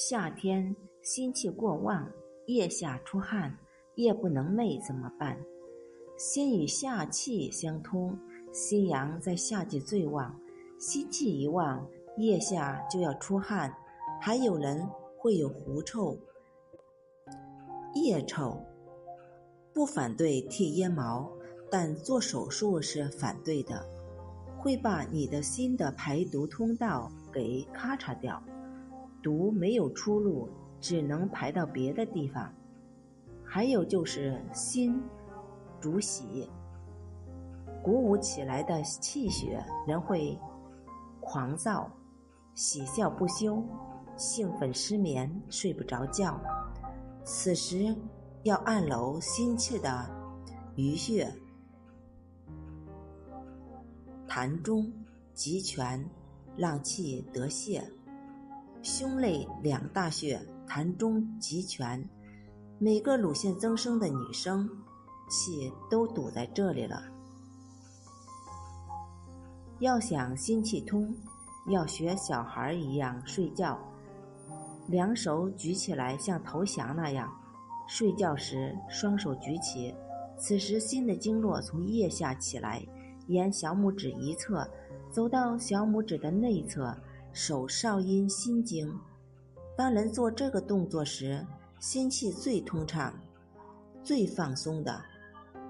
夏天心气过旺，腋下出汗，夜不能寐，怎么办？心与夏气相通，心阳在夏季最旺，心气一旺，腋下就要出汗，还有人会有狐臭、腋臭。不反对剃腋毛，但做手术是反对的，会把你的心的排毒通道给咔嚓掉。毒没有出路，只能排到别的地方。还有就是心主喜，鼓舞起来的气血，人会狂躁、喜笑不休、兴奋失眠、睡不着觉。此时要按揉心气的鱼穴、膻中、极泉，让气得泄。胸肋两大穴，膻中、极泉，每个乳腺增生的女生，气都堵在这里了。要想心气通，要学小孩一样睡觉，两手举起来像投降那样。睡觉时双手举起，此时心的经络从腋下起来，沿小拇指一侧走到小拇指的内侧。手少阴心经，当人做这个动作时，心气最通畅、最放松的。